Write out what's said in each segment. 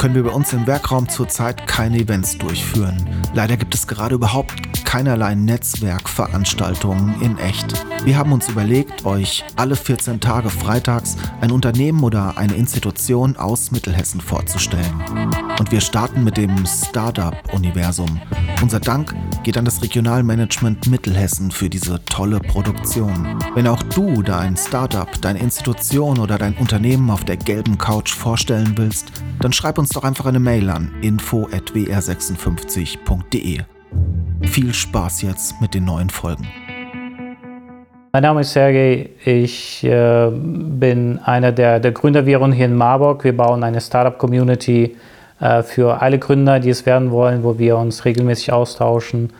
können wir bei uns im Werkraum zurzeit keine Events durchführen. Leider gibt es gerade überhaupt keinerlei Netzwerkveranstaltungen in echt. Wir haben uns überlegt, euch alle 14 Tage freitags ein Unternehmen oder eine Institution aus Mittelhessen vorzustellen. Und wir starten mit dem Startup-Universum. Unser Dank geht an das Regionalmanagement Mittelhessen für diese tolle Produktion. Wenn auch du dein Startup, deine Institution oder dein Unternehmen auf der gelben Couch vorstellen willst, dann schreib uns doch einfach eine Mail an info@wr56.de. Viel Spaß jetzt mit den neuen Folgen. Mein Name ist Sergej, ich äh, bin einer der, der Gründerviren hier in Marburg. Wir bauen eine Startup-Community äh, für alle Gründer, die es werden wollen, wo wir uns regelmäßig austauschen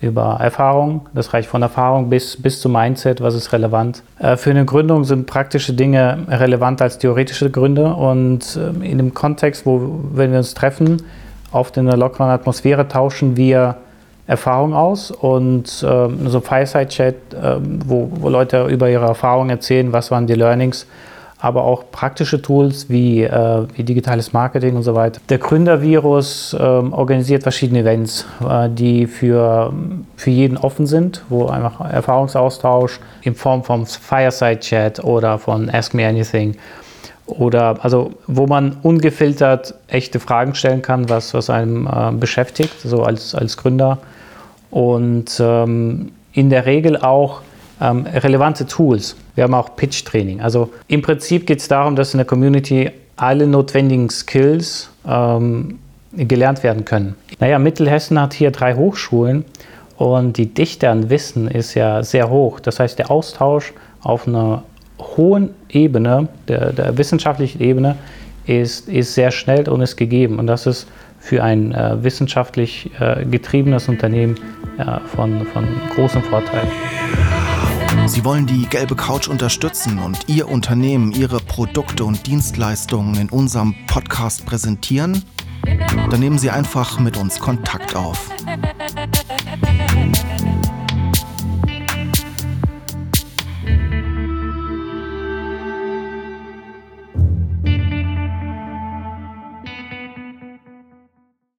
über Erfahrung. Das reicht von Erfahrung bis, bis zu Mindset, was ist relevant. Äh, für eine Gründung sind praktische Dinge relevant als theoretische Gründe und äh, in dem Kontext, wo, wenn wir uns treffen, oft in einer lockeren Atmosphäre tauschen wir Erfahrung aus und äh, so Fireside-Chat, äh, wo, wo Leute über ihre Erfahrungen erzählen, was waren die Learnings, aber auch praktische Tools wie, äh, wie digitales Marketing und so weiter. Der Gründervirus ähm, organisiert verschiedene Events, äh, die für, für jeden offen sind, wo einfach Erfahrungsaustausch in Form von Fireside-Chat oder von Ask Me Anything oder also wo man ungefiltert echte Fragen stellen kann, was, was einem äh, beschäftigt, so als, als Gründer und ähm, in der Regel auch ähm, relevante Tools. Wir haben auch Pitch-Training. Also im Prinzip geht es darum, dass in der Community alle notwendigen Skills ähm, gelernt werden können. Naja, Mittelhessen hat hier drei Hochschulen und die Dichte an Wissen ist ja sehr hoch. Das heißt, der Austausch auf einer hohen Ebene, der, der wissenschaftlichen Ebene, ist, ist sehr schnell und ist gegeben. Und das ist für ein äh, wissenschaftlich äh, getriebenes Unternehmen äh, von, von großem Vorteil. Sie wollen die gelbe Couch unterstützen und Ihr Unternehmen, Ihre Produkte und Dienstleistungen in unserem Podcast präsentieren? Dann nehmen Sie einfach mit uns Kontakt auf.